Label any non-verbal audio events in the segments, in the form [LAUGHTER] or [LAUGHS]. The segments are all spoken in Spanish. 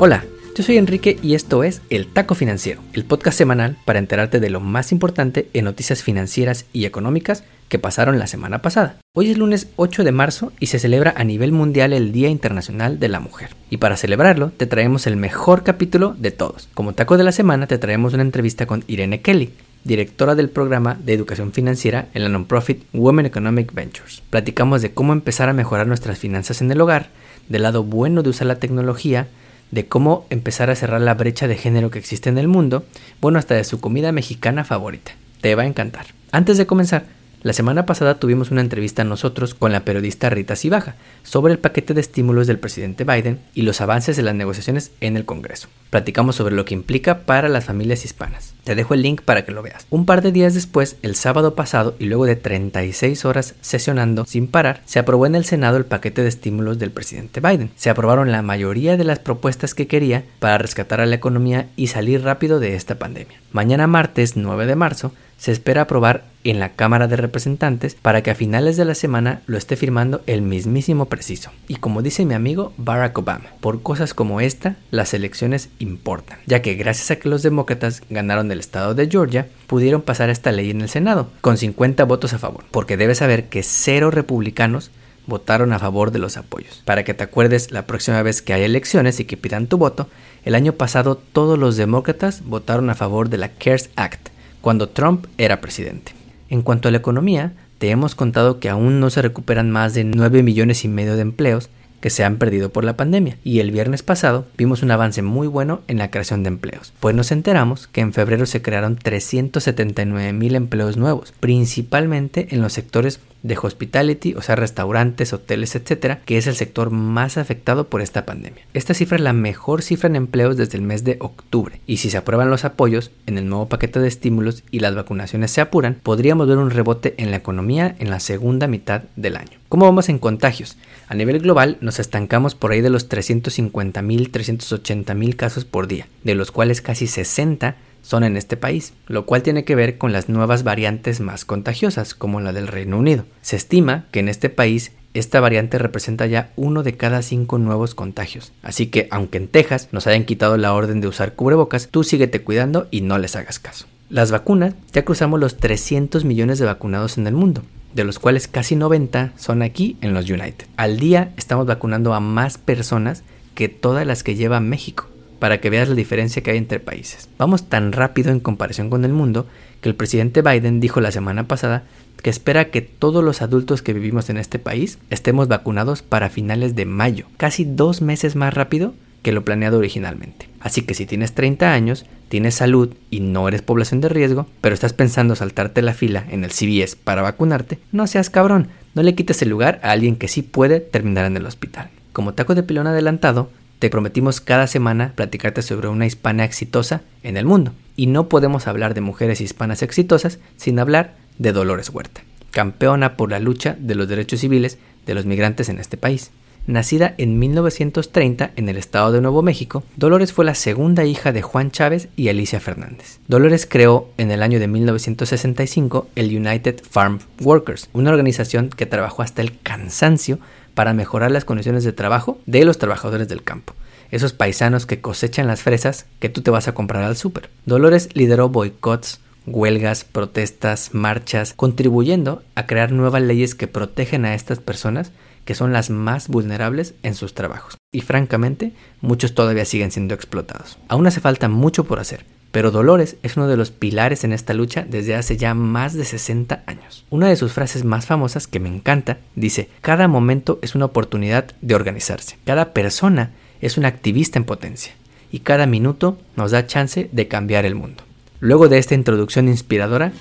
Hola, yo soy Enrique y esto es El Taco Financiero, el podcast semanal para enterarte de lo más importante en noticias financieras y económicas que pasaron la semana pasada. Hoy es lunes 8 de marzo y se celebra a nivel mundial el Día Internacional de la Mujer. Y para celebrarlo te traemos el mejor capítulo de todos. Como taco de la semana te traemos una entrevista con Irene Kelly, directora del programa de educación financiera en la non-profit Women Economic Ventures. Platicamos de cómo empezar a mejorar nuestras finanzas en el hogar, del lado bueno de usar la tecnología, de cómo empezar a cerrar la brecha de género que existe en el mundo, bueno, hasta de su comida mexicana favorita. Te va a encantar. Antes de comenzar, la semana pasada tuvimos una entrevista nosotros con la periodista Rita Cibaja sobre el paquete de estímulos del presidente Biden y los avances de las negociaciones en el Congreso. Platicamos sobre lo que implica para las familias hispanas. Te dejo el link para que lo veas. Un par de días después, el sábado pasado y luego de 36 horas sesionando sin parar, se aprobó en el Senado el paquete de estímulos del presidente Biden. Se aprobaron la mayoría de las propuestas que quería para rescatar a la economía y salir rápido de esta pandemia. Mañana martes 9 de marzo se espera aprobar en la Cámara de Representantes para que a finales de la semana lo esté firmando el mismísimo preciso. Y como dice mi amigo Barack Obama, por cosas como esta, las elecciones importan, ya que gracias a que los demócratas ganaron el estado de Georgia, pudieron pasar esta ley en el Senado, con 50 votos a favor, porque debes saber que cero republicanos votaron a favor de los apoyos. Para que te acuerdes la próxima vez que haya elecciones y que pidan tu voto, el año pasado todos los demócratas votaron a favor de la CARES Act, cuando Trump era presidente. En cuanto a la economía, te hemos contado que aún no se recuperan más de 9 millones y medio de empleos que se han perdido por la pandemia. Y el viernes pasado vimos un avance muy bueno en la creación de empleos, pues nos enteramos que en febrero se crearon 379 mil empleos nuevos, principalmente en los sectores de hospitality, o sea, restaurantes, hoteles, etcétera, que es el sector más afectado por esta pandemia. Esta cifra es la mejor cifra en empleos desde el mes de octubre, y si se aprueban los apoyos en el nuevo paquete de estímulos y las vacunaciones se apuran, podríamos ver un rebote en la economía en la segunda mitad del año. ¿Cómo vamos en contagios? A nivel global nos estancamos por ahí de los 350.000, 380.000 casos por día, de los cuales casi 60 son en este país, lo cual tiene que ver con las nuevas variantes más contagiosas, como la del Reino Unido. Se estima que en este país esta variante representa ya uno de cada cinco nuevos contagios. Así que, aunque en Texas nos hayan quitado la orden de usar cubrebocas, tú síguete cuidando y no les hagas caso. Las vacunas, ya cruzamos los 300 millones de vacunados en el mundo de los cuales casi 90 son aquí en los United. Al día estamos vacunando a más personas que todas las que lleva México, para que veas la diferencia que hay entre países. Vamos tan rápido en comparación con el mundo que el presidente Biden dijo la semana pasada que espera que todos los adultos que vivimos en este país estemos vacunados para finales de mayo, casi dos meses más rápido que lo planeado originalmente. Así que si tienes 30 años, tienes salud y no eres población de riesgo, pero estás pensando saltarte la fila en el CVS para vacunarte, no seas cabrón, no le quites el lugar a alguien que sí puede terminar en el hospital. Como taco de pilón adelantado, te prometimos cada semana platicarte sobre una hispana exitosa en el mundo. Y no podemos hablar de mujeres hispanas exitosas sin hablar de Dolores Huerta, campeona por la lucha de los derechos civiles de los migrantes en este país. Nacida en 1930 en el estado de Nuevo México, Dolores fue la segunda hija de Juan Chávez y Alicia Fernández. Dolores creó en el año de 1965 el United Farm Workers, una organización que trabajó hasta el cansancio para mejorar las condiciones de trabajo de los trabajadores del campo esos paisanos que cosechan las fresas que tú te vas a comprar al súper. Dolores lideró boicots, huelgas, protestas, marchas, contribuyendo a crear nuevas leyes que protegen a estas personas que son las más vulnerables en sus trabajos. Y francamente, muchos todavía siguen siendo explotados. Aún hace falta mucho por hacer, pero Dolores es uno de los pilares en esta lucha desde hace ya más de 60 años. Una de sus frases más famosas, que me encanta, dice, cada momento es una oportunidad de organizarse. Cada persona es un activista en potencia. Y cada minuto nos da chance de cambiar el mundo. Luego de esta introducción inspiradora,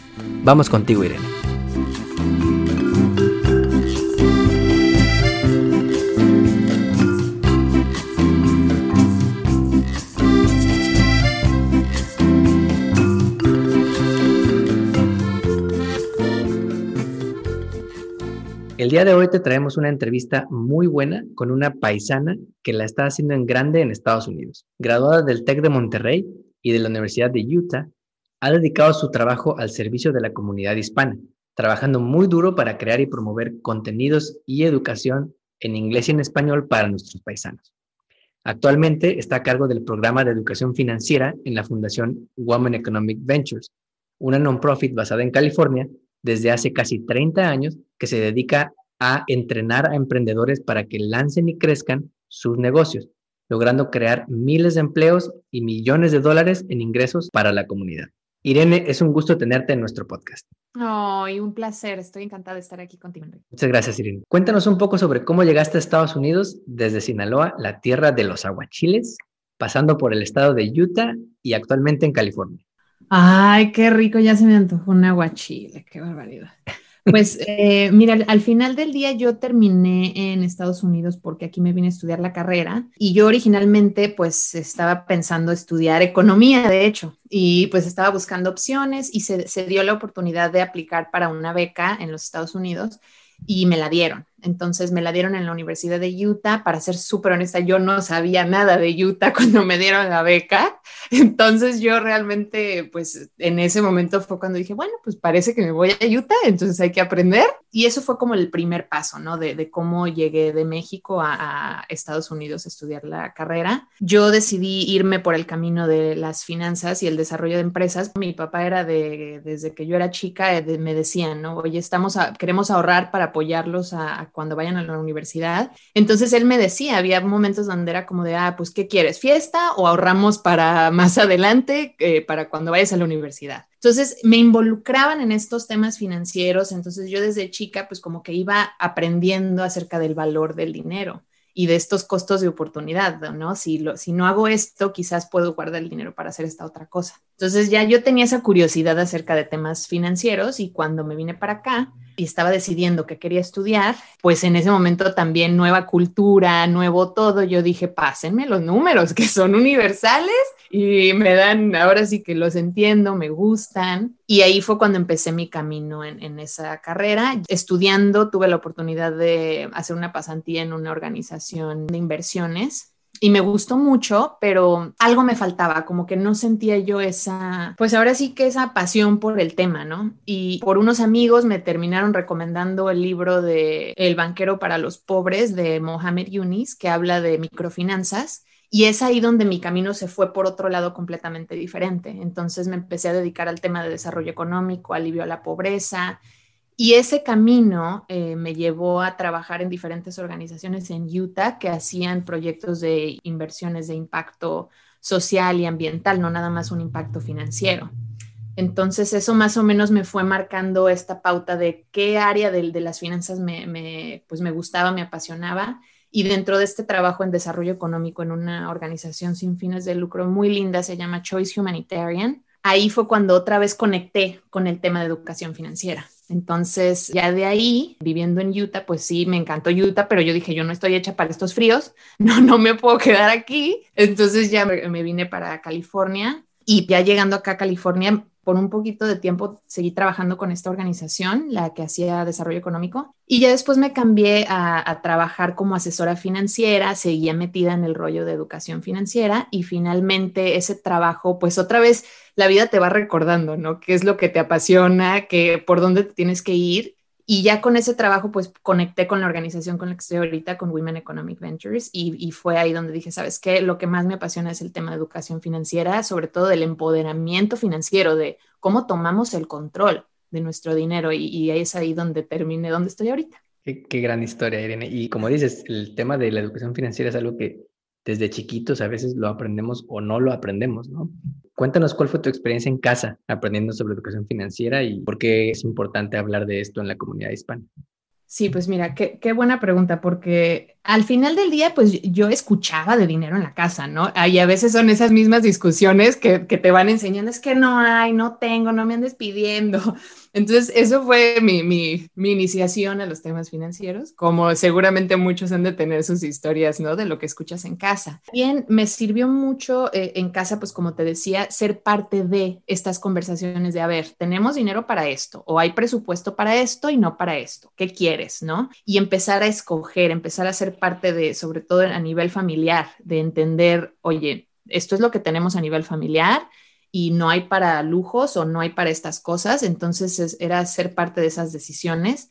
vamos contigo Irene. El día de hoy te traemos una entrevista muy buena con una paisana que la está haciendo en grande en Estados Unidos. Graduada del TEC de Monterrey y de la Universidad de Utah, ha dedicado su trabajo al servicio de la comunidad hispana, trabajando muy duro para crear y promover contenidos y educación en inglés y en español para nuestros paisanos. Actualmente está a cargo del programa de educación financiera en la Fundación Women Economic Ventures, una non-profit basada en California desde hace casi 30 años que se dedica a entrenar a emprendedores para que lancen y crezcan sus negocios, logrando crear miles de empleos y millones de dólares en ingresos para la comunidad. Irene, es un gusto tenerte en nuestro podcast. Ay, un placer. Estoy encantada de estar aquí contigo. Muchas gracias, Irene. Cuéntanos un poco sobre cómo llegaste a Estados Unidos desde Sinaloa, la tierra de los aguachiles, pasando por el estado de Utah y actualmente en California. Ay, qué rico, ya se me antojó un aguachile, qué barbaridad. Pues [LAUGHS] eh, mira, al final del día yo terminé en Estados Unidos porque aquí me vine a estudiar la carrera y yo originalmente pues estaba pensando estudiar economía, de hecho, y pues estaba buscando opciones y se, se dio la oportunidad de aplicar para una beca en los Estados Unidos y me la dieron. Entonces me la dieron en la Universidad de Utah. Para ser súper honesta, yo no sabía nada de Utah [LAUGHS] cuando me dieron la beca. Entonces yo realmente, pues en ese momento fue cuando dije, bueno, pues parece que me voy a Utah, entonces hay que aprender. Y eso fue como el primer paso, ¿no? De, cómo llegué de México a, Estados Unidos a estudiar la carrera. Yo decidí irme por el camino de las finanzas y el desarrollo de empresas. Mi papá era de, desde que yo era chica, eh, me decían, ¿no? Oye, estamos queremos ahorrar para apoyarlos a cuando vayan a la universidad. Entonces él me decía, había momentos donde era como de, ah, pues, ¿qué quieres? ¿Fiesta o ahorramos para más adelante, eh, para cuando vayas a la universidad? Entonces me involucraban en estos temas financieros, entonces yo desde chica pues como que iba aprendiendo acerca del valor del dinero y de estos costos de oportunidad, ¿no? Si, lo, si no hago esto, quizás puedo guardar el dinero para hacer esta otra cosa. Entonces ya yo tenía esa curiosidad acerca de temas financieros y cuando me vine para acá y estaba decidiendo que quería estudiar, pues en ese momento también nueva cultura, nuevo todo, yo dije, pásenme los números que son universales y me dan, ahora sí que los entiendo, me gustan. Y ahí fue cuando empecé mi camino en, en, esa carrera. Estudiando, tuve la oportunidad de hacer una pasantía en una organización de inversiones y me gustó mucho, pero algo me faltaba, como que no sentía yo esa, pues ahora sí que esa pasión por el tema, ¿no? Y por unos amigos me terminaron recomendando el libro de El banquero para los pobres de Mohamed Yunis, que habla de microfinanzas. Y es ahí donde mi camino se fue por otro lado completamente diferente. Entonces me empecé a dedicar al tema de desarrollo económico, alivio a la pobreza. Y ese camino eh, me llevó a trabajar en diferentes organizaciones en Utah que hacían proyectos de inversiones de impacto social y ambiental, no nada más un impacto financiero. Entonces eso más o menos me fue marcando esta pauta de qué área de, de las finanzas me, pues me gustaba, me apasionaba y dentro de este trabajo en desarrollo económico en una organización sin fines de lucro muy linda, se llama Choice Humanitarian, ahí fue cuando otra vez conecté con el tema de educación financiera. Entonces, ya de ahí, viviendo en Utah, pues sí, me encantó Utah, pero yo dije, yo no estoy hecha para estos fríos, [LAUGHS] no, no me puedo quedar aquí. Entonces ya me, vine para California y ya llegando acá a California, por un poquito de tiempo seguí trabajando con esta organización, la que hacía desarrollo económico, y ya después me cambié a, trabajar como asesora financiera, seguía metida en el rollo de educación financiera y finalmente ese trabajo, pues otra vez la vida te va recordando, ¿no? ¿Qué es lo que te apasiona? ¿Qué, ¿Por dónde te tienes que ir? Y ya con ese trabajo, pues conecté con la organización con la que estoy ahorita, con Women Economic Ventures, y, fue ahí donde dije, ¿sabes qué? Lo que más me apasiona es el tema de educación financiera, sobre todo del empoderamiento financiero, de cómo tomamos el control de nuestro dinero, y, ahí es ahí donde terminé, donde estoy ahorita. Qué, qué gran historia, Irene. Y como dices, el tema de la educación financiera es algo que desde chiquitos a veces lo aprendemos o no lo aprendemos, ¿no? Cuéntanos cuál fue tu experiencia en casa aprendiendo sobre educación financiera y por qué es importante hablar de esto en la comunidad hispana. Sí, pues mira, qué, qué, buena pregunta, porque al final del día, pues yo escuchaba de dinero en la casa, ¿no? Y a veces son esas mismas discusiones que, que te van enseñando, es que no hay, no tengo, no me andes pidiendo. Entonces, eso fue mi, mi, mi, iniciación a los temas financieros, como seguramente muchos han de tener sus historias, ¿no? De lo que escuchas en casa. Bien, me sirvió mucho eh, en casa, pues como te decía, ser parte de estas conversaciones de, a ver, tenemos dinero para esto, o hay presupuesto para esto y no para esto. ¿Qué quieres, no? Y empezar a escoger, empezar a ser parte de, sobre todo a nivel familiar, de entender, oye, esto es lo que tenemos a nivel familiar y no hay para lujos o no hay para estas cosas, entonces era ser parte de esas decisiones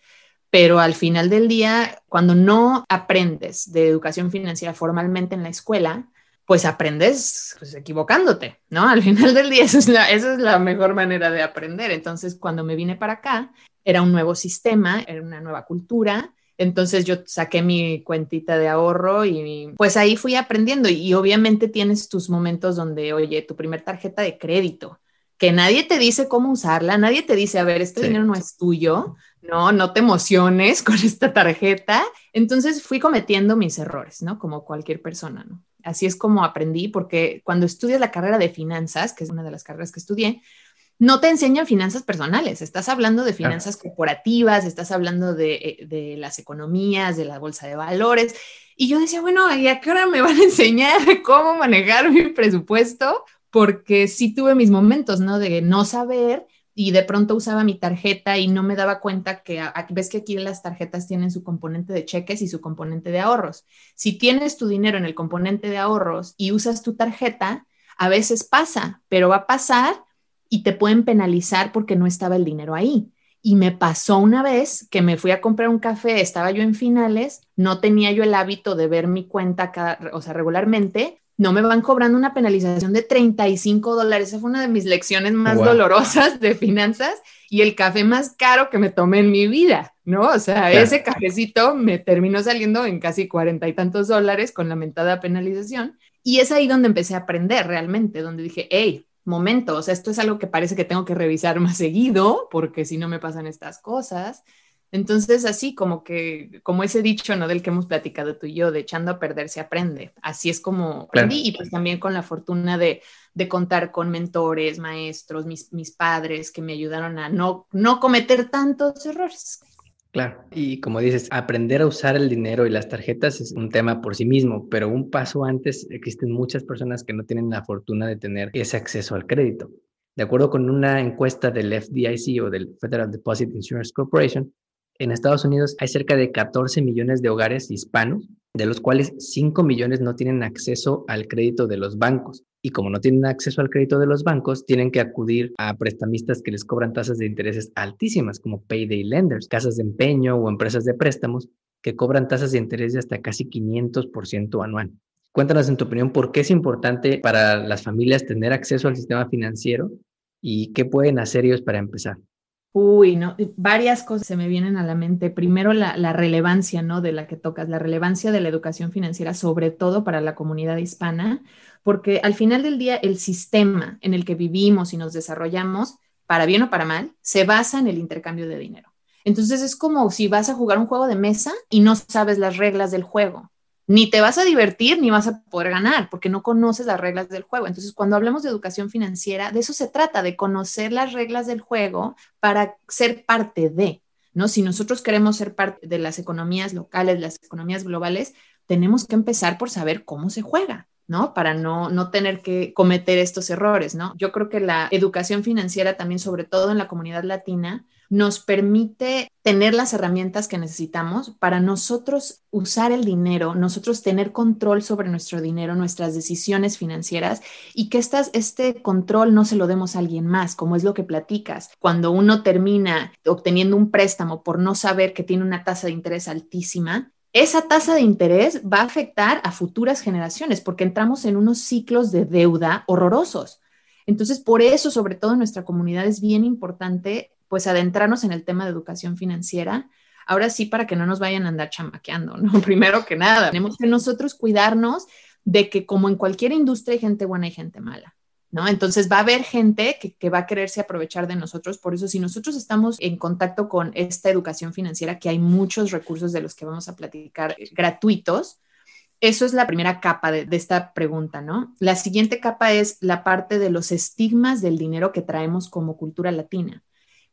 pero al final del día, cuando no aprendes de educación financiera formalmente en la escuela, pues aprendes pues, equivocándote, ¿no? Al final del día, es, la, esa es la mejor manera de aprender. Entonces, cuando me vine para acá, era un nuevo sistema, era una nueva cultura. Entonces yo saqué mi cuentita de ahorro y pues ahí fui aprendiendo y, obviamente tienes tus momentos donde, oye, tu primer tarjeta de crédito, que nadie te dice cómo usarla, nadie te dice, a ver, este dinero no es tuyo, no, no te emociones [LAUGHS] con esta tarjeta. Entonces fui cometiendo mis errores, ¿no? Como cualquier persona, ¿no? Así es como aprendí, porque cuando estudias la carrera de finanzas, que es una de las carreras que estudié, no te enseñan finanzas personales, estás hablando de finanzas corporativas, estás hablando de, eh, de, las economías, de la bolsa de valores. Y yo decía, bueno, ¿y a qué hora me van a [LAUGHS] enseñar cómo manejar mi presupuesto? Porque sí tuve mis momentos, ¿no? De no saber y de pronto usaba mi tarjeta y no me daba cuenta que ves que aquí las tarjetas tienen su componente de cheques y su componente de ahorros. Si tienes tu dinero en el componente de ahorros y usas tu tarjeta, a veces pasa, pero va a pasar y te pueden penalizar porque no estaba el dinero ahí. Y me pasó una vez que me fui a comprar un café, estaba yo en finales, no tenía yo el hábito de ver mi cuenta, cada, o sea, regularmente, no me van cobrando una penalización de 35 dólares. Esa fue una de mis lecciones más dolorosas de finanzas y el café más caro que me tomé en mi vida, ¿no? O sea, ese cafecito me terminó saliendo en casi cuarenta y tantos dólares con la mentada penalización. Y es ahí donde empecé a aprender realmente, donde dije, hey, momento, o sea, esto es algo que parece que tengo que revisar más seguido, porque si no me pasan estas cosas. Entonces, así como que, como ese dicho, ¿no? Del que hemos platicado tú y yo, de echando a perder se aprende. Así es como aprendí y pues también con la fortuna de, de contar con mentores, maestros, mis, mis, padres que me ayudaron a no, no cometer tantos errores. Claro, y como dices, aprender a usar el dinero y las tarjetas es un tema por sí mismo, pero un paso antes existen muchas personas que no tienen la fortuna de tener ese acceso al crédito. De acuerdo con una encuesta del FDIC o del Federal Deposit Insurance Corporation, en Estados Unidos hay cerca de 14 millones de hogares hispanos, de los cuales 5 millones no tienen acceso al crédito de los bancos. Y como no tienen acceso al crédito de los bancos, tienen que acudir a prestamistas que les cobran tasas de intereses altísimas, como payday lenders, casas de empeño o empresas de préstamos, que cobran tasas de interés de hasta casi 500% anual. Cuéntanos en tu opinión por qué es importante para las familias tener acceso al sistema financiero y qué pueden hacer ellos para empezar. Uy, no, varias cosas se me vienen a la mente. Primero, la, relevancia, ¿no? De la que tocas, la relevancia de la educación financiera, sobre todo para la comunidad hispana, porque al final del día el sistema en el que vivimos y nos desarrollamos, para bien o para mal, se basa en el intercambio de dinero. Entonces es como si vas a jugar un juego de mesa y no sabes las reglas del juego ni te vas a divertir ni vas a poder ganar porque no conoces las reglas del juego. Entonces, cuando hablamos de educación financiera, de eso se trata, de conocer las reglas del juego para ser parte de, ¿no? Si nosotros queremos ser parte de las economías locales, las economías globales, tenemos que empezar por saber cómo se juega. ¿no? Para no, no tener que cometer estos errores, ¿no? Yo creo que la educación financiera también, sobre todo en la comunidad latina, nos permite tener las herramientas que necesitamos para nosotros usar el dinero, nosotros tener control sobre nuestro dinero, nuestras decisiones financieras y que estas, este control no se lo demos a alguien más, como es lo que platicas. Cuando uno termina obteniendo un préstamo por no saber que tiene una tasa de interés altísima, esa tasa de interés va a afectar a futuras generaciones porque entramos en unos ciclos de deuda horrorosos. Entonces, por eso, sobre todo en nuestra comunidad, es bien importante pues adentrarnos en el tema de educación financiera. Ahora sí, para que no nos vayan a andar chamaqueando, ¿no? [LAUGHS] Primero que nada, tenemos que nosotros cuidarnos de que como en cualquier industria hay gente buena y gente mala. ¿No? Entonces va a haber gente que, va a quererse aprovechar de nosotros. Por eso, si nosotros estamos en contacto con esta educación financiera, que hay muchos recursos de los que vamos a platicar eh, gratuitos, eso es la primera capa de, de, esta pregunta, ¿no? La siguiente capa es la parte de los estigmas del dinero que traemos como cultura latina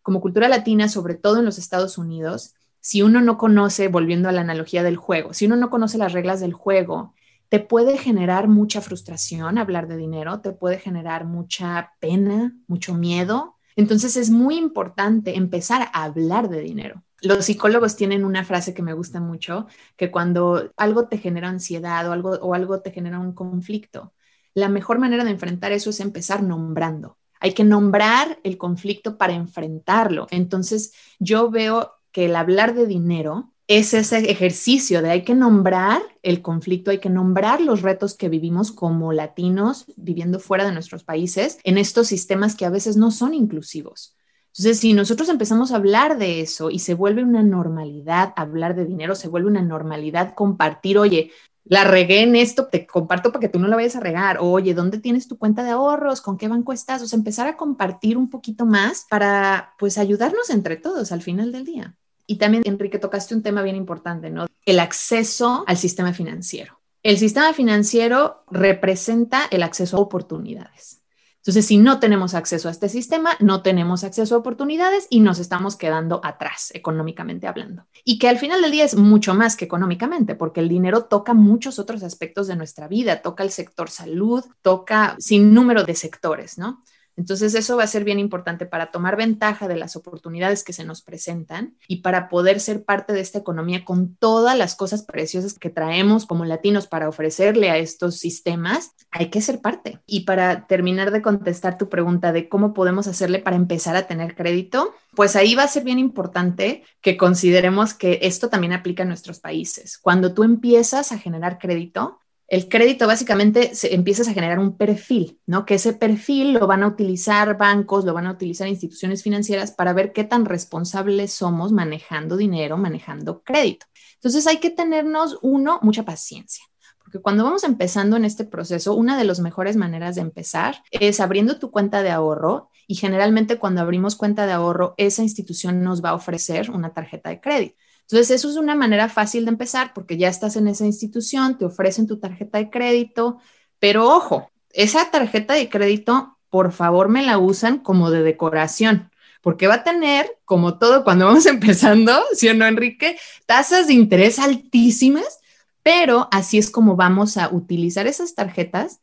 como cultura latina, sobre todo en los Estados Unidos, si uno no conoce, volviendo a la analogía del juego, si uno no conoce las reglas del juego, te puede generar mucha frustración hablar de dinero, te puede generar mucha pena, mucho miedo. Entonces es muy importante empezar a hablar de dinero. Los psicólogos tienen una frase que me gusta mucho, que cuando algo te genera ansiedad o algo, o algo te genera un conflicto, la mejor manera de enfrentar eso es empezar nombrando hay que nombrar el conflicto para enfrentarlo. Entonces, yo veo que el hablar de dinero es ese ejercicio de hay que nombrar el conflicto, hay que nombrar los retos que vivimos como latinos viviendo fuera de nuestros países en estos sistemas que a veces no son inclusivos. Entonces, si nosotros empezamos a hablar de eso y se vuelve una normalidad hablar de dinero, se vuelve una normalidad compartir, oye, la regué en esto, te comparto para que tú no la vayas a regar. Oye, ¿dónde tienes tu cuenta de ahorros? ¿Con qué banco estás? O sea, empezar a compartir un poquito más para, pues, ayudarnos entre todos al final del día. Y también, Enrique, tocaste un tema bien importante, ¿no? El acceso al sistema financiero. El sistema financiero representa el acceso a oportunidades. Entonces, si no tenemos acceso a este sistema, no tenemos acceso a oportunidades y nos estamos quedando atrás económicamente hablando. Y que al final del día es mucho más que económicamente, porque el dinero toca muchos otros aspectos de nuestra vida, toca el sector salud, toca sin número de sectores, ¿no? Entonces eso va a ser bien importante para tomar ventaja de las oportunidades que se nos presentan y para poder ser parte de esta economía con todas las cosas preciosas que traemos como latinos para ofrecerle a estos sistemas, hay que ser parte. Y para terminar de contestar tu pregunta de cómo podemos hacerle para empezar a tener crédito, pues ahí va a ser bien importante que consideremos que esto también aplica a nuestros países. Cuando tú empiezas a generar crédito, el crédito básicamente se, empiezas a generar un perfil, ¿no? Que ese perfil lo van a utilizar bancos, lo van a utilizar instituciones financieras para ver qué tan responsables somos manejando dinero, manejando crédito. Entonces hay que tenernos, uno, mucha paciencia. Porque cuando vamos empezando en este proceso, una de las mejores maneras de empezar es abriendo tu cuenta de ahorro y generalmente cuando abrimos cuenta de ahorro, esa institución nos va a ofrecer una tarjeta de crédito. Entonces, eso es una manera fácil de empezar porque ya estás en esa institución, te ofrecen tu tarjeta de crédito, pero ojo, esa tarjeta de crédito, por favor, me la usan como de decoración, porque va a tener, como todo cuando [LAUGHS] vamos empezando, ¿sí o no, Enrique? Tasas de interés altísimas, pero así es como vamos a utilizar esas tarjetas.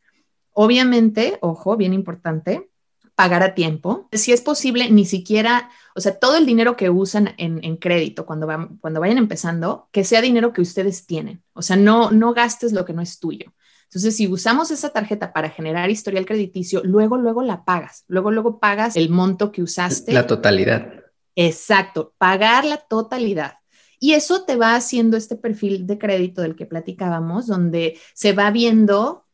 Obviamente, ojo, bien importante, pagar a tiempo. Si es posible, ni siquiera, o sea, todo el dinero que usan en, crédito cuando, van, cuando vayan empezando, que sea dinero que ustedes tienen. O sea, no, no gastes lo que no es tuyo. Entonces, si usamos esa tarjeta para generar historial crediticio, luego, luego la pagas. Luego, luego pagas el monto que usaste. La totalidad. Exacto, pagar la totalidad. Y eso te va haciendo este perfil de crédito del que platicábamos, donde se va viendo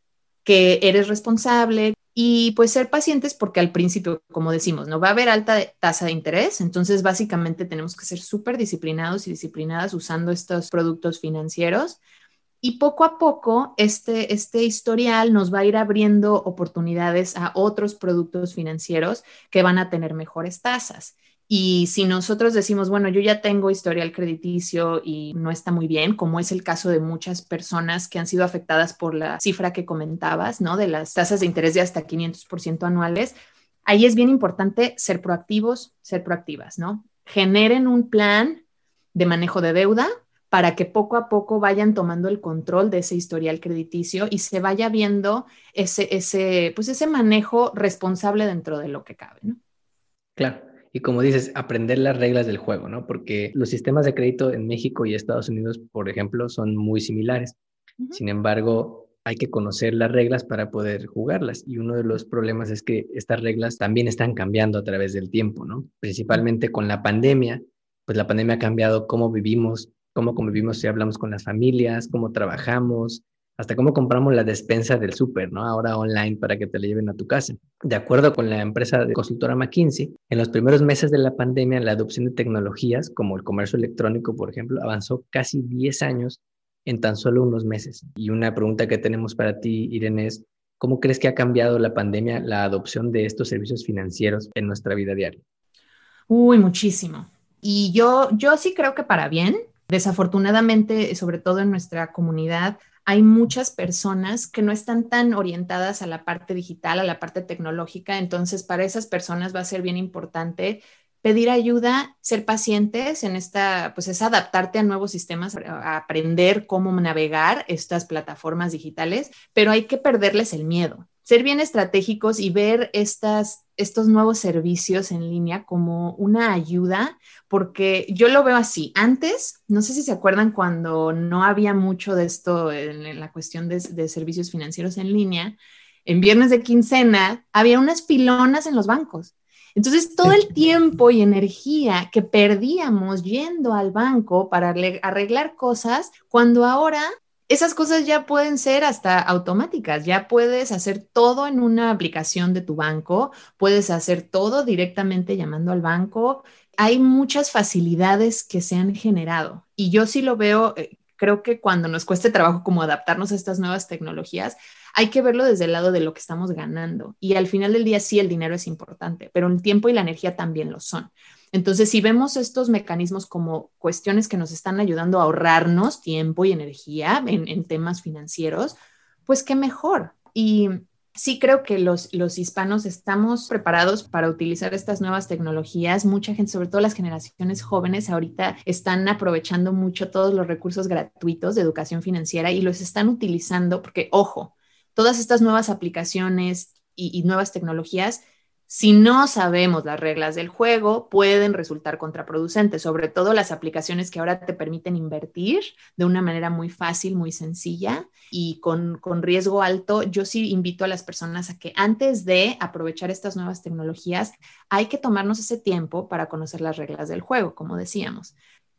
que eres responsable, y pues ser pacientes porque al principio, como decimos, no va a haber alta tasa de interés, entonces básicamente tenemos que ser súper disciplinados y disciplinadas usando estos productos financieros. Y poco a poco este, este historial nos va a ir abriendo oportunidades a otros productos financieros que van a tener mejores tasas. Y si nosotros decimos, bueno, yo ya tengo historial crediticio y no está muy bien, como es el caso de muchas personas que han sido afectadas por la cifra que comentabas, ¿no? De las tasas de interés de hasta 500% anuales, ahí es bien importante ser proactivos, ser proactivas, ¿no? Generen un plan de manejo de deuda para que poco a poco vayan tomando el control de ese historial crediticio y se vaya viendo ese, ese, pues ese manejo responsable dentro de lo que cabe, ¿no? Claro y como dices, aprender las reglas del juego, ¿no? Porque los sistemas de crédito en México y Estados Unidos, por ejemplo, son muy similares. Sin embargo, hay que conocer las reglas para poder jugarlas. Y uno de los problemas es que estas reglas también están cambiando a través del tiempo, ¿no? Principalmente con la pandemia, pues la pandemia ha cambiado cómo vivimos, cómo convivimos si hablamos con las familias, cómo trabajamos, hasta cómo compramos la despensa del súper, ¿no? Ahora online para que te la lleven a tu casa. De acuerdo con la empresa de consultora McKinsey, en los primeros meses de la pandemia, la adopción de tecnologías como el comercio electrónico, por ejemplo, avanzó casi 10 años en tan solo unos meses. Y una pregunta que tenemos para ti, Irene, es, ¿cómo crees que ha cambiado la pandemia la adopción de estos servicios financieros en nuestra vida diaria? Uy, muchísimo. Y yo, yo sí creo que para bien. Desafortunadamente, sobre todo en nuestra comunidad, hay muchas personas que no están tan orientadas a la parte digital, a la parte tecnológica. Entonces, para esas personas va a ser bien importante pedir ayuda, ser pacientes en esta, pues es adaptarte a nuevos sistemas, aprender cómo navegar estas plataformas digitales, pero hay que perderles el miedo ser bien estratégicos y ver estas, estos nuevos servicios en línea como una ayuda, porque yo lo veo así. Antes, no sé si se acuerdan cuando no había mucho de esto en, la cuestión de, de servicios financieros en línea, en viernes de quincena había unas filonas en los bancos. Entonces, todo el tiempo y energía que perdíamos yendo al banco para arreglar cosas, cuando ahora esas cosas ya pueden ser hasta automáticas, ya puedes hacer todo en una aplicación de tu banco, puedes hacer todo directamente llamando al banco. Hay muchas facilidades que se han generado y yo sí lo veo, eh, creo que cuando nos cueste trabajo como adaptarnos a estas nuevas tecnologías, hay que verlo desde el lado de lo que estamos ganando. Y al final del día sí, el dinero es importante, pero el tiempo y la energía también lo son. Entonces, si vemos estos mecanismos como cuestiones que nos están ayudando a ahorrarnos tiempo y energía en, temas financieros, pues qué mejor. Y sí creo que los, los hispanos estamos preparados para utilizar estas nuevas tecnologías. Mucha gente, sobre todo las generaciones jóvenes, ahorita están aprovechando mucho todos los recursos gratuitos de educación financiera y los están utilizando porque, ojo, todas estas nuevas aplicaciones y nuevas tecnologías si no sabemos las reglas del juego, pueden resultar contraproducentes, sobre todo las aplicaciones que ahora te permiten invertir de una manera muy fácil, muy sencilla y con, riesgo alto. Yo sí invito a las personas a que antes de aprovechar estas nuevas tecnologías, hay que tomarnos ese tiempo para conocer las reglas del juego, como decíamos.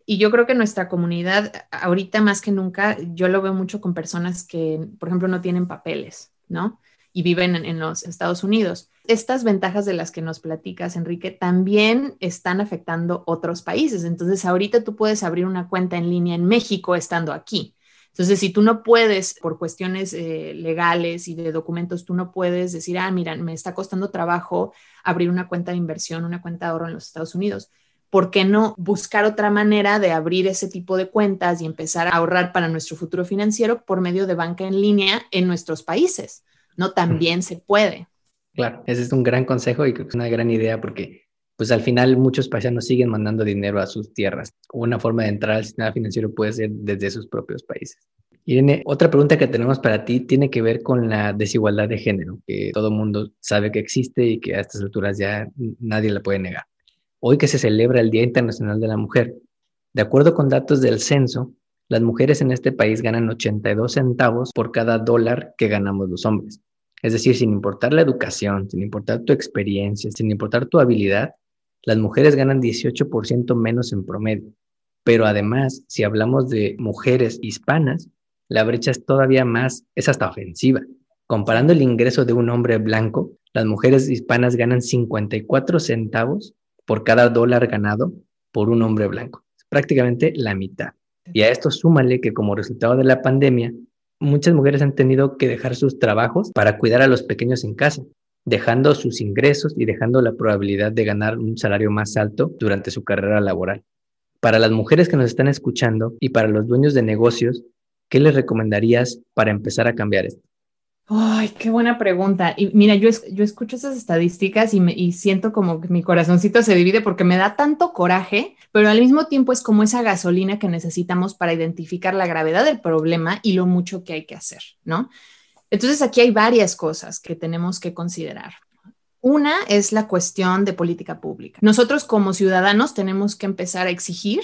Y yo creo que nuestra comunidad, ahorita más que nunca, yo lo veo mucho con personas que, por ejemplo, no tienen papeles, ¿no? y viven en, los Estados Unidos. Estas ventajas de las que nos platicas, Enrique, también están afectando otros países. Entonces, ahorita tú puedes abrir una cuenta en línea en México estando aquí. Entonces, si tú no puedes, por cuestiones eh, legales y de documentos, tú no puedes decir, ah, mira, me está costando trabajo abrir una cuenta de inversión, una cuenta de ahorro en los Estados Unidos. ¿Por qué no buscar otra manera de abrir ese tipo de cuentas y empezar a ahorrar para nuestro futuro financiero por medio de banca en línea en nuestros países? no también se puede. Claro, ese es un gran consejo y una gran idea porque pues al final muchos paisanos siguen mandando dinero a sus tierras. Una forma de entrar al sistema financiero puede ser desde sus propios países. Irene, otra pregunta que tenemos para ti tiene que ver con la desigualdad de género, que todo mundo sabe que existe y que a estas alturas ya nadie la puede negar. Hoy que se celebra el Día Internacional de la Mujer, de acuerdo con datos del censo, las mujeres en este país ganan 82 centavos por cada dólar que ganamos los hombres. Es decir, sin importar la educación, sin importar tu experiencia, sin importar tu habilidad, las mujeres ganan 18% menos en promedio. Pero además, si hablamos de mujeres hispanas, la brecha es todavía más, es hasta ofensiva. Comparando el ingreso de un hombre blanco, las mujeres hispanas ganan 54 centavos por cada dólar ganado por un hombre blanco. Es prácticamente la mitad. Y a esto súmale que como resultado de la pandemia, muchas mujeres han tenido que dejar sus trabajos para cuidar a los pequeños en casa, dejando sus ingresos y dejando la probabilidad de ganar un salario más alto durante su carrera laboral. Para las mujeres que nos están escuchando y para los dueños de negocios, ¿qué les recomendarías para empezar a cambiar esto? Ay, qué buena pregunta. Y mira, yo, yo escucho esas estadísticas y, me, y siento como que mi corazoncito se divide porque me da tanto coraje, pero al mismo tiempo es como esa gasolina que necesitamos para identificar la gravedad del problema y lo mucho que hay que hacer, ¿no? Entonces aquí hay varias cosas que tenemos que considerar. Una es la cuestión de política pública. Nosotros como ciudadanos tenemos que empezar a exigir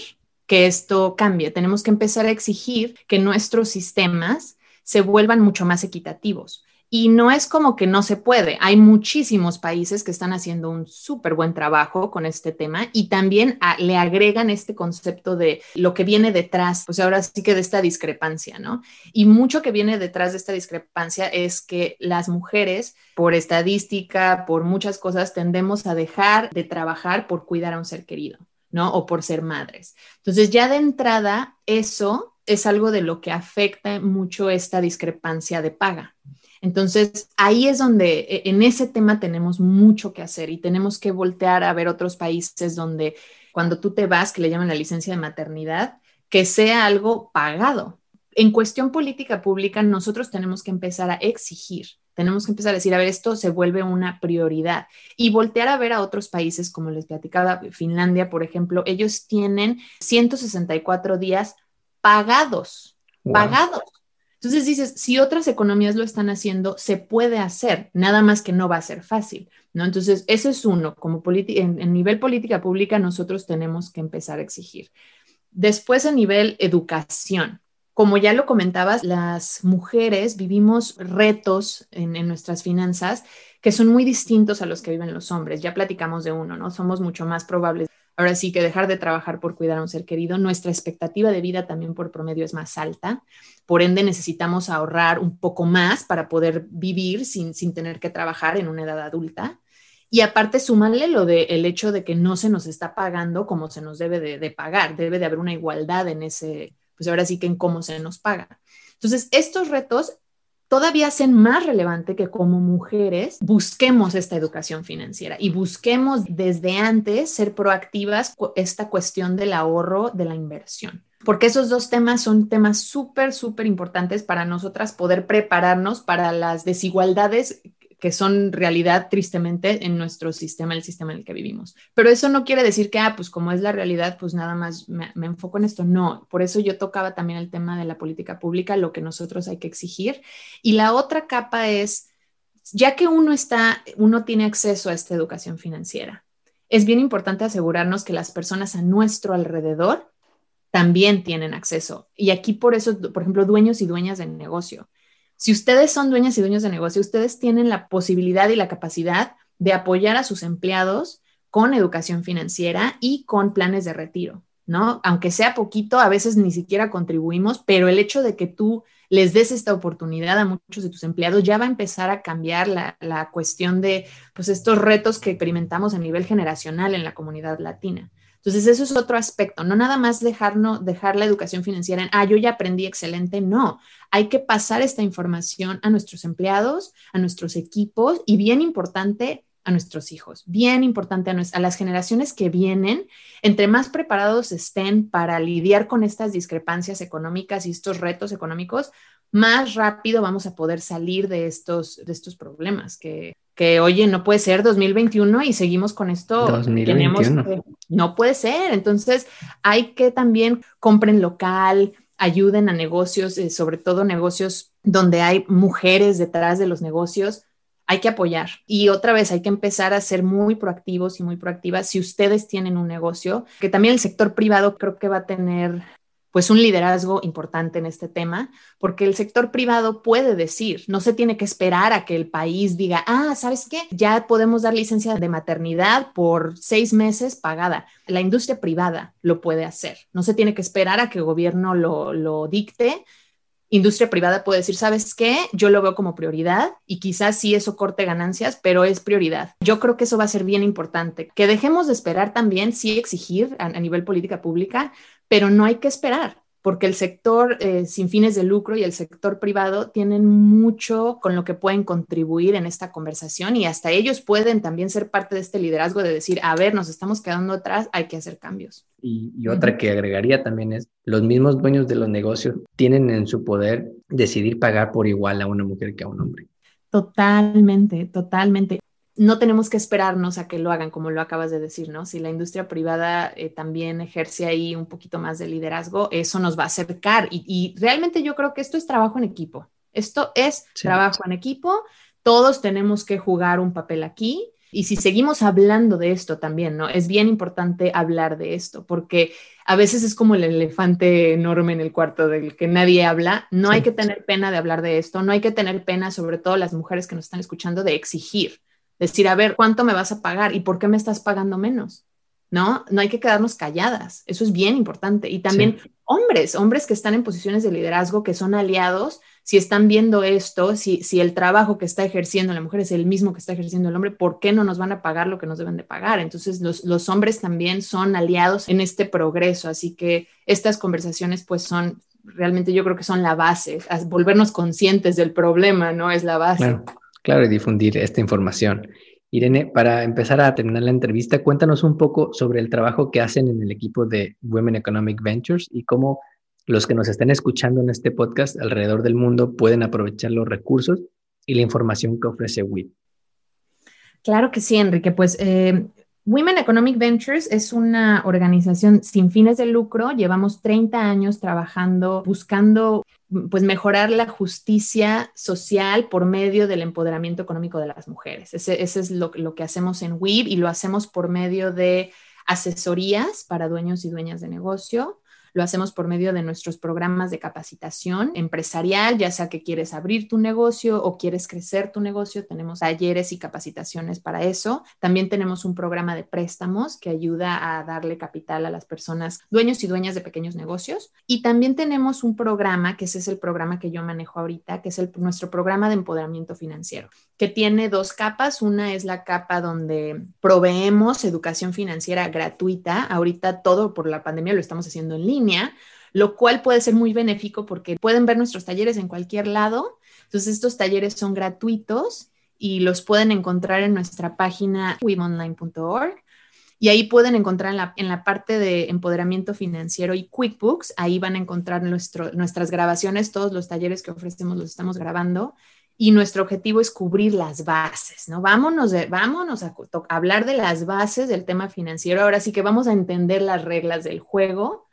que esto cambie, tenemos que empezar a exigir que nuestros sistemas se vuelvan mucho más equitativos. Y no es como que no se puede. Hay muchísimos países que están haciendo un súper buen trabajo con este tema y también le agregan este concepto de lo que viene detrás, pues ahora sí que de esta discrepancia, ¿no? Y mucho que viene detrás de esta discrepancia es que las mujeres, por estadística, por muchas cosas, tendemos a dejar de trabajar por cuidar a un ser querido, ¿no? O por ser madres. Entonces ya de entrada, eso es algo de lo que afecta mucho esta discrepancia de paga. Entonces, ahí es donde e, en ese tema tenemos mucho que hacer y tenemos que voltear a ver otros países donde cuando tú te vas, que le llaman la licencia de maternidad, que sea algo pagado. En cuestión política pública, nosotros tenemos que empezar a exigir, tenemos que empezar a decir, a ver, esto se vuelve una prioridad y voltear a ver a otros países, como les platicaba, Finlandia, por ejemplo, ellos tienen 164 días pagados, pagados. Entonces dices, si otras economías lo están haciendo, se puede hacer, nada más que no va a ser fácil, ¿no? Entonces, eso es uno, como en, en nivel política pública nosotros tenemos que empezar a exigir. Después, a nivel educación, como ya lo comentabas, las mujeres vivimos retos en, en, nuestras finanzas que son muy distintos a los que viven los hombres. Ya platicamos de uno, ¿no? Somos mucho más probables. Ahora sí que dejar de trabajar por cuidar a un ser querido, nuestra expectativa de vida también por promedio es más alta. Por ende, necesitamos ahorrar un poco más para poder vivir sin, sin tener que trabajar en una edad adulta. Y aparte, súmale lo del el hecho de que no se nos está pagando como se nos debe de, de pagar. Debe de haber una igualdad en ese, pues ahora sí que en cómo se nos paga. Entonces, estos retos todavía hacen más relevante que como mujeres busquemos esta educación financiera y busquemos desde antes ser proactivas esta cuestión del ahorro, de la inversión. Porque esos dos temas son temas súper, súper importantes para nosotras poder prepararnos para las desigualdades que son realidad tristemente en nuestro sistema, el sistema en el que vivimos. Pero eso no quiere decir que, ah, pues como es la realidad, pues nada más me, enfoco en esto. No, por eso yo tocaba también el tema de la política pública, lo que nosotros hay que exigir. Y la otra capa es, ya que uno está, uno tiene acceso a esta educación financiera, es bien importante asegurarnos que las personas a nuestro alrededor también tienen acceso. Y aquí por eso, por ejemplo, dueños y dueñas de negocio si ustedes son dueñas y dueños de negocio, ustedes tienen la posibilidad y la capacidad de apoyar a sus empleados con educación financiera y con planes de retiro, ¿no? Aunque sea poquito, a veces ni siquiera contribuimos, pero el hecho de que tú les des esta oportunidad a muchos de tus empleados ya va a empezar a cambiar la, la cuestión de pues, estos retos que experimentamos a nivel generacional en la comunidad latina. Entonces, eso es otro aspecto, no nada más dejarnos, dejar la educación financiera en, ah, yo ya aprendí excelente, no, hay que pasar esta información a nuestros empleados, a nuestros equipos y bien importante, a nuestros hijos, bien importante a, a las generaciones que vienen, entre más preparados estén para lidiar con estas discrepancias económicas y estos retos económicos, más rápido vamos a poder salir de estos, de estos problemas que, que, oye, no puede ser 2021 y seguimos con esto. 2021. Tenemos no puede ser. Entonces, hay que también compren local, ayuden a negocios, eh, sobre todo negocios donde hay mujeres detrás de los negocios. Hay que apoyar. Y otra vez, hay que empezar a ser muy proactivos y muy proactivas. Si ustedes tienen un negocio, que también el sector privado creo que va a tener pues un liderazgo importante en este tema, porque el sector privado puede decir, no se tiene que esperar a que el país diga, ah, ¿sabes qué? Ya podemos dar licencia de maternidad por seis meses pagada. La industria privada lo puede hacer, no se tiene que esperar a que el gobierno lo, lo dicte. Industria privada puede decir, ¿sabes qué? Yo lo veo como prioridad y quizás sí eso corte ganancias, pero es prioridad. Yo creo que eso va a ser bien importante. Que dejemos de esperar también, sí exigir a, a nivel política pública, pero no hay que esperar porque el sector eh, sin fines de lucro y el sector privado tienen mucho con lo que pueden contribuir en esta conversación y hasta ellos pueden también ser parte de este liderazgo de decir, a ver, nos estamos quedando atrás, hay que hacer cambios. Y, y otra que agregaría también es, los mismos dueños de los negocios tienen en su poder decidir pagar por igual a una mujer que a un hombre. Totalmente, totalmente no tenemos que esperarnos a que lo hagan, como lo acabas de decir, ¿no? Si la industria privada eh, también ejerce ahí un poquito más de liderazgo, eso nos va a acercar. Y, realmente yo creo que esto es trabajo en equipo. Esto es trabajo en equipo. Todos tenemos que jugar un papel aquí. Y si seguimos hablando de esto también, ¿no? Es bien importante hablar de esto, porque a veces es como el elefante enorme en el cuarto del que nadie habla. No hay que tener pena de hablar de esto, no hay que tener pena, sobre todo las mujeres que nos están escuchando, de exigir Decir, a ver, ¿cuánto me vas a pagar y por qué me estás pagando menos? ¿No? No hay que quedarnos calladas. Eso es bien importante. Y también hombres, hombres que están en posiciones de liderazgo, que son aliados, si están viendo esto, si, si el trabajo que está ejerciendo la mujer es el mismo que está ejerciendo el hombre, ¿por qué no nos van a pagar lo que nos deben de pagar? Entonces, los, los hombres también son aliados en este progreso. Así que estas conversaciones pues son realmente yo creo que son la base, volvernos conscientes del problema, ¿no? Es la base. Claro, y difundir esta información. Irene, para empezar a terminar la entrevista, cuéntanos un poco sobre el trabajo que hacen en el equipo de Women Economic Ventures y cómo los que nos estén escuchando en este podcast alrededor del mundo pueden aprovechar los recursos y la información que ofrece WIP. Claro que sí, Enrique. Pues eh, Women Economic Ventures es una organización sin fines de lucro. Llevamos 30 años trabajando, buscando pues mejorar la justicia social por medio del empoderamiento económico de las mujeres. Ese, es lo, lo, que hacemos en WIB y lo hacemos por medio de asesorías para dueños y dueñas de negocio. Lo hacemos por medio de nuestros programas de capacitación empresarial, ya sea que quieres abrir tu negocio o quieres crecer tu negocio, tenemos talleres y capacitaciones para eso. También tenemos un programa de préstamos que ayuda a darle capital a las personas dueños y dueñas de pequeños negocios. Y también tenemos un programa, que ese es el programa que yo manejo ahorita, que es el, nuestro programa de empoderamiento financiero, que tiene dos capas. Una es la capa donde proveemos educación financiera gratuita. Ahorita todo por la pandemia lo estamos haciendo en línea, lo cual puede ser muy benéfico porque pueden ver nuestros talleres en cualquier lado. Entonces, estos talleres son gratuitos y los pueden encontrar en nuestra página webonline.org. Y ahí pueden encontrar en la, en la, parte de empoderamiento financiero y QuickBooks, ahí van a encontrar nuestro, nuestras grabaciones, todos los talleres que ofrecemos los estamos grabando y nuestro objetivo es cubrir las bases, ¿no? Vámonos, de, vámonos a, a, hablar de las bases del tema financiero. Ahora sí que vamos a entender las reglas del juego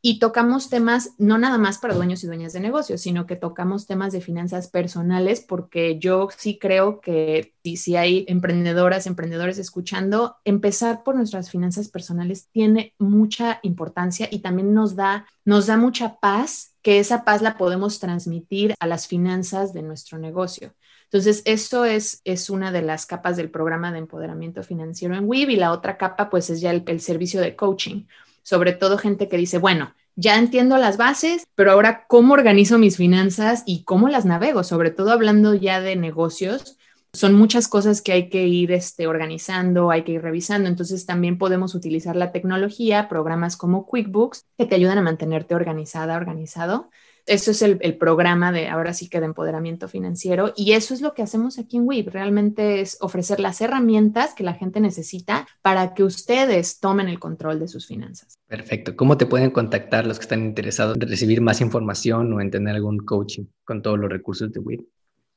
y tocamos temas no nada más para dueños y dueñas de negocios, sino que tocamos temas de finanzas personales, porque yo sí creo que si, hay emprendedoras, emprendedores escuchando, empezar por nuestras finanzas personales tiene mucha importancia y también nos da, nos da mucha paz, que esa paz la podemos transmitir a las finanzas de nuestro negocio. Entonces, eso es, es una de las capas del programa de empoderamiento financiero en WIB y la otra capa, pues, es ya el servicio de coaching sobre todo gente que dice, bueno, ya entiendo las bases, pero ahora cómo organizo mis finanzas y cómo las navego, sobre todo hablando ya de negocios. Son muchas cosas que hay que ir este, organizando, hay que ir revisando. Entonces también podemos utilizar la tecnología, programas como QuickBooks, que te ayudan a mantenerte organizada, organizado eso es el, programa de ahora sí que de empoderamiento financiero y eso es lo que hacemos aquí en WIB. Realmente es ofrecer las herramientas que la gente necesita para que ustedes tomen el control de sus finanzas. Perfecto. ¿Cómo te pueden contactar los que están interesados en recibir más información o en tener algún coaching con todos los recursos de WIB?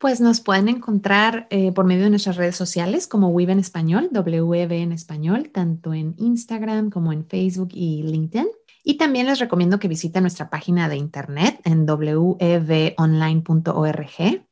Pues nos pueden encontrar eh, por medio de nuestras redes sociales como WIB en español, WB en español, tanto en Instagram como en Facebook y LinkedIn. Y también les recomiendo que visiten nuestra página de internet en wevonline.org.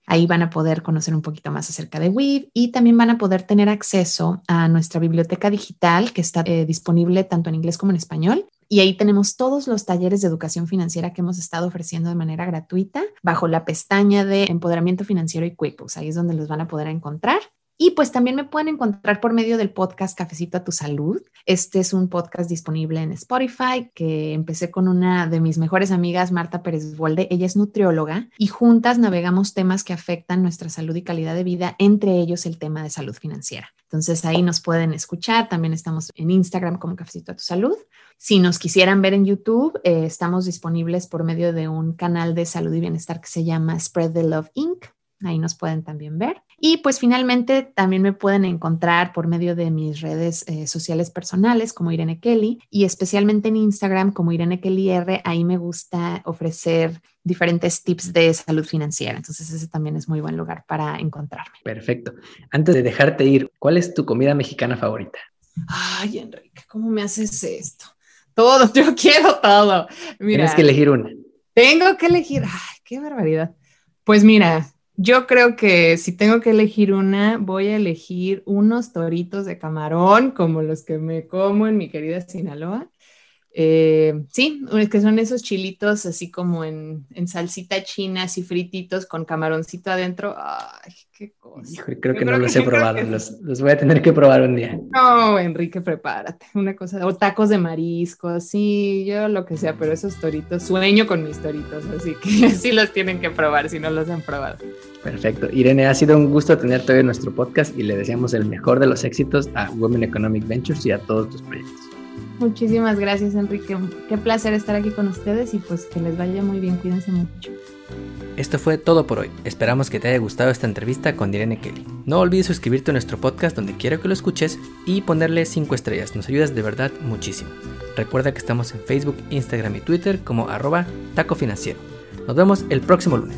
Ahí van a poder conocer un poquito más acerca de WIV y también van a poder tener acceso a nuestra biblioteca digital que está eh, disponible tanto en inglés como en español. Y ahí tenemos todos los talleres de educación financiera que hemos estado ofreciendo de manera gratuita bajo la pestaña de empoderamiento financiero y QuickBooks. Ahí es donde los van a poder encontrar. Y pues también me pueden encontrar por medio del podcast Cafecito a tu Salud. Este es un podcast disponible en Spotify que empecé con una de mis mejores amigas, Marta Pérez Volde. Ella es nutrióloga y juntas navegamos temas que afectan nuestra salud y calidad de vida, entre ellos el tema de salud financiera. Entonces ahí nos pueden escuchar. También estamos en Instagram como Cafecito a tu Salud. Si nos quisieran ver en YouTube, eh, estamos disponibles por medio de un canal de salud y bienestar que se llama Spread the Love Inc. Ahí nos pueden también ver. Y pues finalmente también me pueden encontrar por medio de mis redes eh, sociales personales como Irene Kelly y especialmente en Instagram como Irene Kelly R. Ahí me gusta ofrecer diferentes tips de salud financiera. Entonces ese también es muy buen lugar para encontrarme. Perfecto. Antes de dejarte ir, ¿cuál es tu comida mexicana favorita? Ay, Enrique, ¿cómo me haces esto? Todo, [LAUGHS] yo quiero todo. Tienes que elegir una. Tengo que elegir. Ay, qué barbaridad. Pues mira, yo creo que si tengo que elegir una, voy a elegir unos toritos de camarón, como los que me como en mi querida Sinaloa. Eh, sí, que son esos chilitos así como en, salsita china, así frititos con camaroncito adentro. Ay, qué cosa. creo que no los he probado, los, voy a tener que probar un día. No, Enrique, prepárate. Una cosa, o tacos de marisco, sí, yo lo que sea, pero esos toritos, sueño con mis toritos, así que [LAUGHS] sí los tienen que probar si no los han probado. Perfecto. Irene, ha sido un gusto tenerte hoy en nuestro podcast y le deseamos el mejor de los éxitos a Women Economic Ventures y a todos tus proyectos. Muchísimas gracias, Enrique. Qué placer estar aquí con ustedes y pues que les vaya muy bien. Cuídense mucho. Esto fue todo por hoy. Esperamos que te haya gustado esta entrevista con Irene Kelly. No olvides suscribirte a nuestro podcast donde quiero que lo escuches y ponerle 5 estrellas. Nos ayudas de verdad muchísimo. Recuerda que estamos en Facebook, Instagram y Twitter como arroba taco. Nos vemos el próximo lunes.